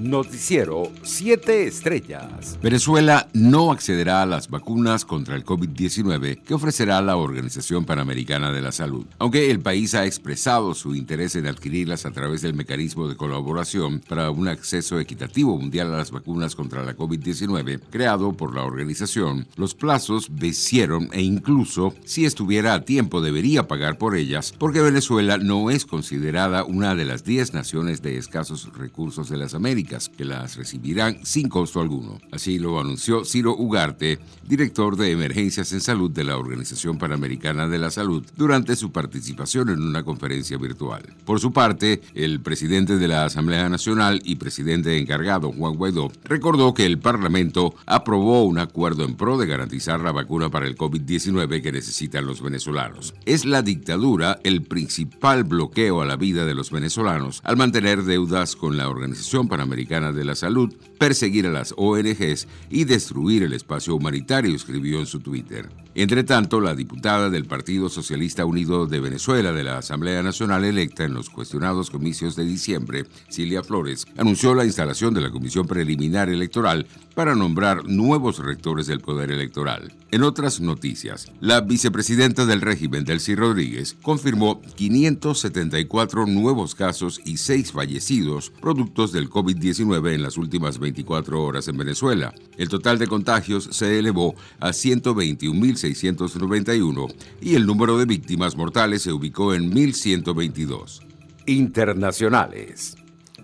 Noticiero 7 Estrellas. Venezuela no accederá a las vacunas contra el COVID-19 que ofrecerá la Organización Panamericana de la Salud. Aunque el país ha expresado su interés en adquirirlas a través del mecanismo de colaboración para un acceso equitativo mundial a las vacunas contra la COVID-19 creado por la organización, los plazos vencieron e incluso si estuviera a tiempo debería pagar por ellas porque Venezuela no es considerada una de las 10 naciones de escasos recursos de las Américas que las recibirán sin costo alguno. Así lo anunció Ciro Ugarte, director de emergencias en salud de la Organización Panamericana de la Salud, durante su participación en una conferencia virtual. Por su parte, el presidente de la Asamblea Nacional y presidente encargado, Juan Guaidó, recordó que el Parlamento aprobó un acuerdo en pro de garantizar la vacuna para el COVID-19 que necesitan los venezolanos. Es la dictadura el principal bloqueo a la vida de los venezolanos al mantener deudas con la Organización Panamericana de la Salud, perseguir a las ONGs y destruir el espacio humanitario, escribió en su Twitter. Entre tanto, la diputada del Partido Socialista Unido de Venezuela de la Asamblea Nacional electa en los cuestionados comicios de diciembre, Cilia Flores, anunció la instalación de la Comisión Preliminar Electoral para nombrar nuevos rectores del Poder Electoral. En otras noticias, la vicepresidenta del régimen, Delcy Rodríguez, confirmó 574 nuevos casos y 6 fallecidos productos del COVID-19 en las últimas 24 horas en Venezuela. El total de contagios se elevó a 121.691 y el número de víctimas mortales se ubicó en 1.122. Internacionales.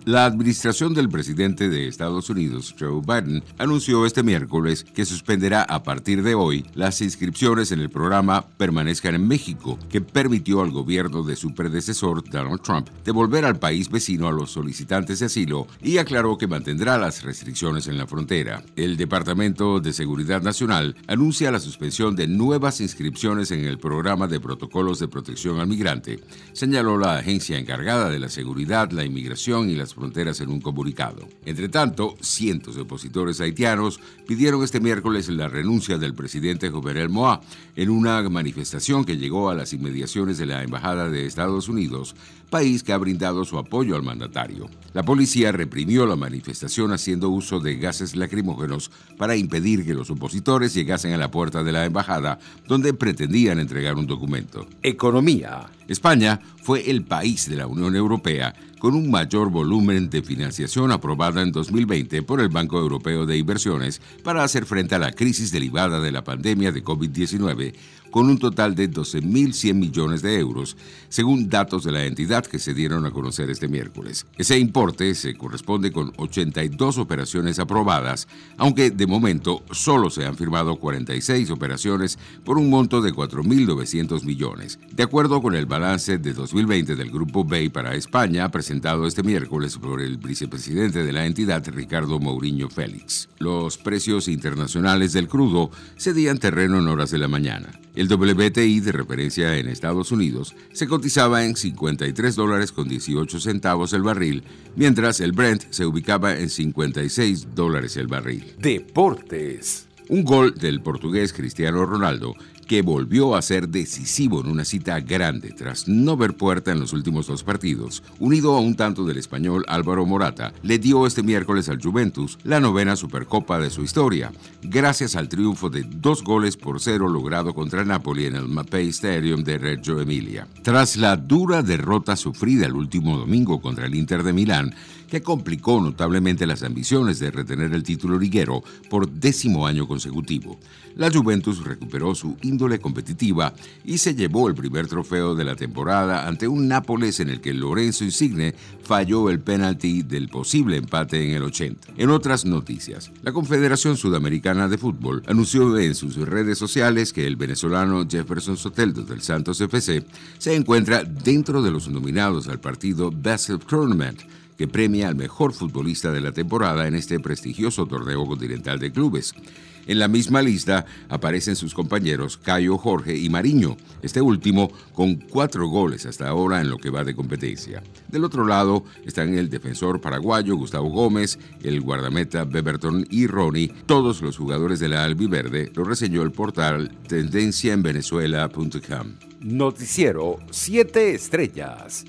La administración del presidente de Estados Unidos, Joe Biden, anunció este miércoles que suspenderá a partir de hoy las inscripciones en el programa Permanezcan en México, que permitió al gobierno de su predecesor, Donald Trump, devolver al país vecino a los solicitantes de asilo y aclaró que mantendrá las restricciones en la frontera. El Departamento de Seguridad Nacional anuncia la suspensión de nuevas inscripciones en el programa de protocolos de protección al migrante, señaló la agencia encargada de la seguridad, la inmigración y las fronteras en un comunicado. Entre tanto, cientos de opositores haitianos pidieron este miércoles la renuncia del presidente Jovenel Moa en una manifestación que llegó a las inmediaciones de la Embajada de Estados Unidos, país que ha brindado su apoyo al mandatario. La policía reprimió la manifestación haciendo uso de gases lacrimógenos para impedir que los opositores llegasen a la puerta de la embajada donde pretendían entregar un documento. Economía. España fue el país de la Unión Europea con un mayor volumen de financiación aprobada en 2020 por el Banco Europeo de Inversiones para hacer frente a la crisis derivada de la pandemia de COVID-19, con un total de 12.100 millones de euros, según datos de la entidad que se dieron a conocer este miércoles. Ese importe se corresponde con 82 operaciones aprobadas, aunque de momento solo se han firmado 46 operaciones por un monto de 4.900 millones. De acuerdo con el balance de 2020 del Grupo BEI para España, presentado este miércoles por el vicepresidente de la entidad, Ricardo Mourinho Félix. Los precios internacionales del crudo cedían terreno en horas de la mañana. El WTI de referencia en Estados Unidos se cotizaba en 53 dólares con 18 centavos el barril, mientras el Brent se ubicaba en 56 dólares el barril. Deportes. Un gol del portugués Cristiano Ronaldo que volvió a ser decisivo en una cita grande tras no ver puerta en los últimos dos partidos, unido a un tanto del español Álvaro Morata, le dio este miércoles al Juventus la novena Supercopa de su historia, gracias al triunfo de dos goles por cero logrado contra Napoli en el Mapei Stadium de Reggio Emilia. Tras la dura derrota sufrida el último domingo contra el Inter de Milán, que complicó notablemente las ambiciones de retener el título liguero por décimo año consecutivo. La Juventus recuperó su índole competitiva y se llevó el primer trofeo de la temporada ante un Nápoles en el que Lorenzo Insigne falló el penalti del posible empate en el 80. En otras noticias, la Confederación Sudamericana de Fútbol anunció en sus redes sociales que el venezolano Jefferson Soteldo del Santos FC se encuentra dentro de los nominados al partido Best Tournament que premia al mejor futbolista de la temporada en este prestigioso torneo continental de clubes. En la misma lista aparecen sus compañeros Cayo Jorge y Mariño, este último con cuatro goles hasta ahora en lo que va de competencia. Del otro lado están el defensor paraguayo Gustavo Gómez, el guardameta Beberton y Ronnie, todos los jugadores de la Albiverde, lo reseñó el portal tendenciaenvenezuela.com. Noticiero 7 Estrellas.